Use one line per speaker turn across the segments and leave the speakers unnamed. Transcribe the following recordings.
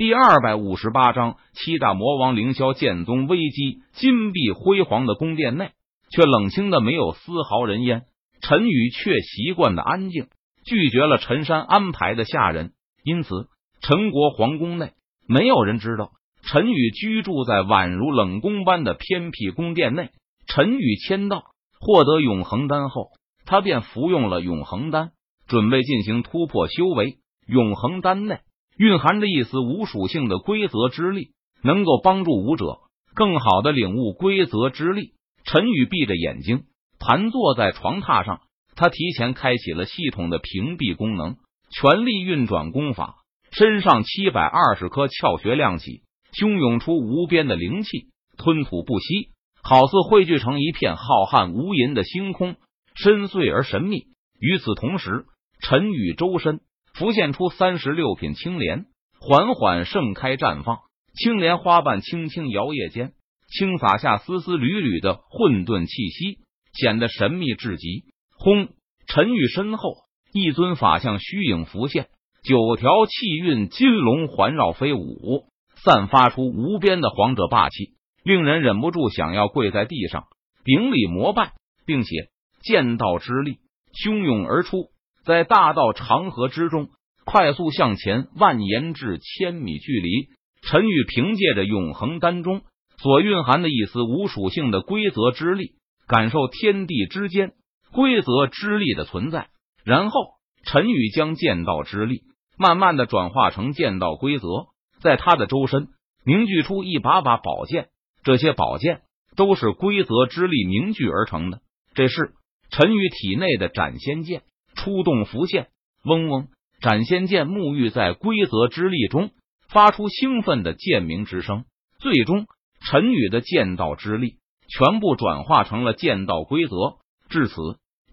第二百五十八章，七大魔王凌霄剑宗危机。金碧辉煌的宫殿内，却冷清的没有丝毫人烟。陈宇却习惯的安静，拒绝了陈山安排的下人，因此陈国皇宫内没有人知道陈宇居住在宛如冷宫般的偏僻宫殿内。陈宇签到，获得永恒丹后，他便服用了永恒丹，准备进行突破修为。永恒丹内蕴含着一丝无属性的规则之力，能够帮助武者更好的领悟规则之力。陈宇闭着眼睛。盘坐在床榻上，他提前开启了系统的屏蔽功能，全力运转功法，身上七百二十颗窍穴亮起，汹涌出无边的灵气，吞吐不息，好似汇聚成一片浩瀚无垠的星空，深邃而神秘。与此同时，陈宇周身浮现出三十六品青莲，缓缓盛开绽放，青莲花瓣轻轻摇曳间，轻洒下丝丝缕缕的混沌气息。显得神秘至极。轰！陈玉身后一尊法像虚影浮现，九条气运金龙环绕飞舞，散发出无边的皇者霸气，令人忍不住想要跪在地上顶礼膜拜，并且剑道之力汹涌而出，在大道长河之中快速向前蔓延至千米距离。陈宇凭借着永恒丹中所蕴含的一丝无属性的规则之力。感受天地之间规则之力的存在，然后陈宇将剑道之力慢慢的转化成剑道规则，在他的周身凝聚出一把把宝剑，这些宝剑都是规则之力凝聚而成的。这是陈宇体内的斩仙剑出动浮现，嗡嗡，斩仙剑沐浴在规则之力中，发出兴奋的剑鸣之声。最终，陈宇的剑道之力。全部转化成了剑道规则。至此，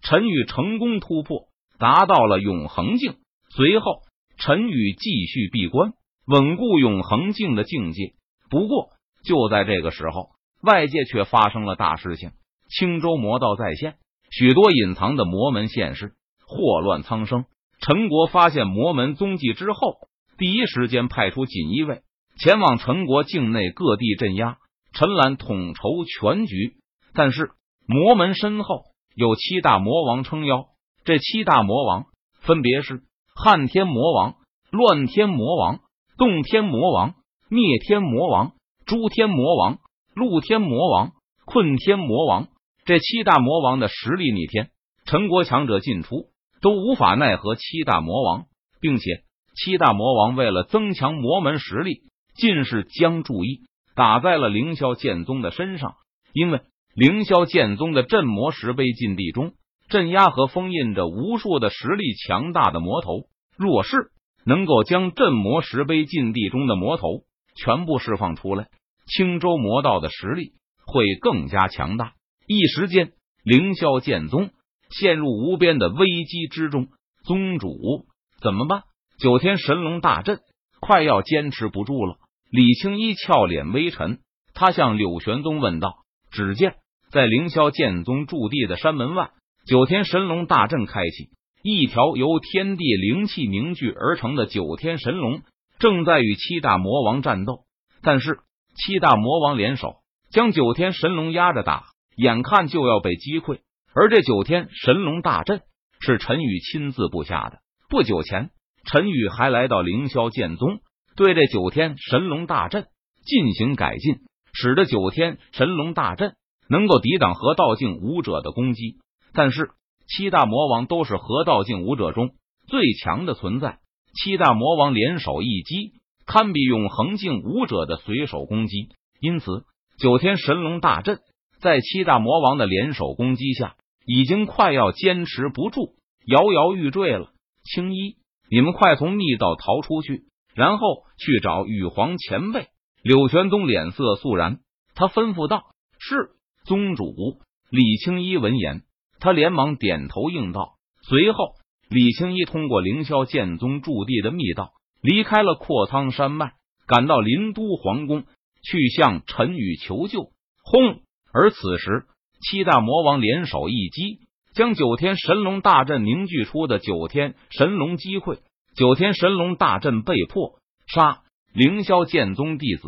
陈宇成功突破，达到了永恒境。随后，陈宇继续闭关，稳固永恒境的境界。不过，就在这个时候，外界却发生了大事情。青州魔道再现，许多隐藏的魔门现世，祸乱苍生。陈国发现魔门踪迹之后，第一时间派出锦衣卫前往陈国境内各地镇压。陈岚统筹全局，但是魔门身后有七大魔王撑腰。这七大魔王分别是撼天魔王、乱天魔王、洞天魔王、灭天魔王、诸天魔王、陆天魔王、困天魔王。这七大魔王的实力逆天，陈国强者进出都无法奈何七大魔王，并且七大魔王为了增强魔门实力，尽是将注意。打在了凌霄剑宗的身上，因为凌霄剑宗的镇魔石碑禁地中镇压和封印着无数的实力强大的魔头。若是能够将镇魔石碑禁地中的魔头全部释放出来，青州魔道的实力会更加强大。一时间，凌霄剑宗陷入无边的危机之中。宗主怎么办？九天神龙大阵快要坚持不住了。李青衣俏脸微沉，他向柳玄宗问道：“只见在凌霄剑宗驻地的山门外，九天神龙大阵开启，一条由天地灵气凝聚而成的九天神龙正在与七大魔王战斗。但是七大魔王联手将九天神龙压着打，眼看就要被击溃。而这九天神龙大阵是陈宇亲自布下的。不久前，陈宇还来到凌霄剑宗。”对这九天神龙大阵进行改进，使得九天神龙大阵能够抵挡河道境武者的攻击。但是七大魔王都是河道境武者中最强的存在，七大魔王联手一击，堪比永恒境武者的随手攻击。因此，九天神龙大阵在七大魔王的联手攻击下，已经快要坚持不住，摇摇欲坠了。青衣，你们快从密道逃出去！然后去找羽皇前辈。柳玄宗脸色肃然，他吩咐道：“是宗主。”李青衣闻言，他连忙点头应道。随后，李青衣通过凌霄剑宗驻地的密道，离开了阔苍山脉，赶到林都皇宫，去向陈宇求救。轰！而此时，七大魔王联手一击，将九天神龙大阵凝聚出的九天神龙击溃。九天神龙大阵被破，杀！凌霄剑宗弟子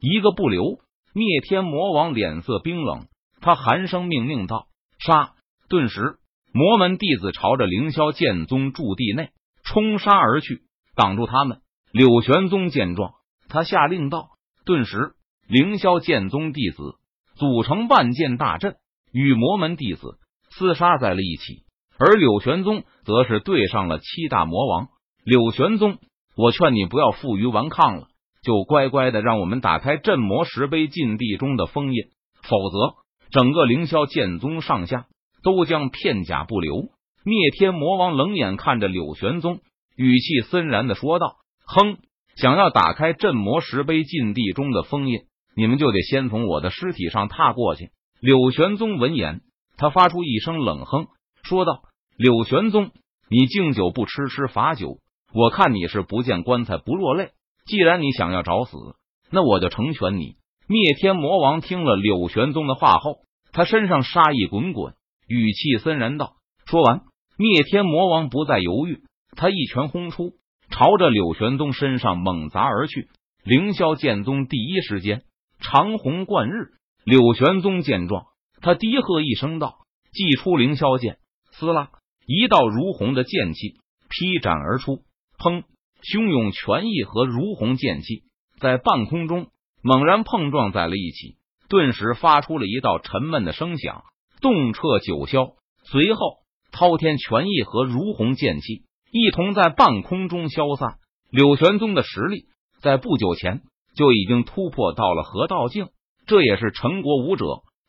一个不留。灭天魔王脸色冰冷，他寒声命令道：“杀！”顿时，魔门弟子朝着凌霄剑宗驻地内冲杀而去，挡住他们。柳玄宗见状，他下令道：“顿时，凌霄剑宗弟子组成万剑大阵，与魔门弟子厮杀在了一起。而柳玄宗则是对上了七大魔王。柳玄宗，我劝你不要负隅顽抗了。”就乖乖的让我们打开镇魔石碑禁地中的封印，否则整个凌霄剑宗上下都将片甲不留。灭天魔王冷眼看着柳玄宗，语气森然的说道：“哼，想要打开镇魔石碑禁地中的封印，你们就得先从我的尸体上踏过去。”柳玄宗闻言，他发出一声冷哼，说道：“柳玄宗，你敬酒不吃吃罚酒，我看你是不见棺材不落泪。”既然你想要找死，那我就成全你。灭天魔王听了柳玄宗的话后，他身上杀意滚滚，语气森然道：“说完，灭天魔王不再犹豫，他一拳轰出，朝着柳玄宗身上猛砸而去。凌霄剑宗第一时间长虹贯日。柳玄宗见状，他低喝一声道：“祭出凌霄剑！”撕拉，一道如虹的剑气劈斩而出，砰！汹涌拳意和如虹剑气在半空中猛然碰撞在了一起，顿时发出了一道沉闷的声响，动彻九霄。随后，滔天拳意和如虹剑气一同在半空中消散。柳玄宗的实力在不久前就已经突破到了河道境，这也是陈国武者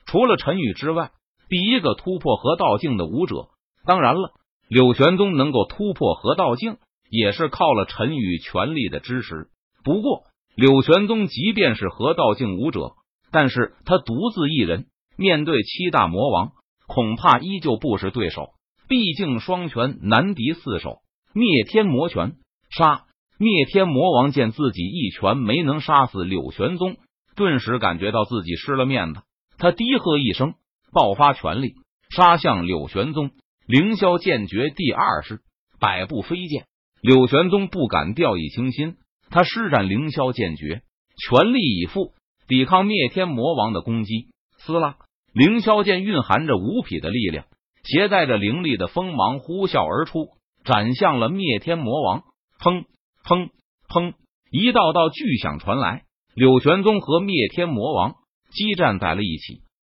除了陈宇之外第一个突破河道境的武者。当然了，柳玄宗能够突破河道境。也是靠了陈宇全力的支持。不过，柳玄宗即便是河道境武者，但是他独自一人面对七大魔王，恐怕依旧不是对手。毕竟双拳难敌四手。灭天魔拳杀！灭天魔王见自己一拳没能杀死柳玄宗，顿时感觉到自己失了面子。他低喝一声，爆发全力杀向柳玄宗。凌霄剑诀第二式：百步飞剑。柳玄宗不敢掉以轻心，他施展凌霄剑诀，全力以赴抵抗灭天魔王的攻击。撕拉，凌霄剑蕴含着无匹的力量，携带着凌厉的锋芒呼啸而出，斩向了灭天魔王。砰砰砰！一道道巨响传来，柳玄宗和灭天魔王激战在了一起。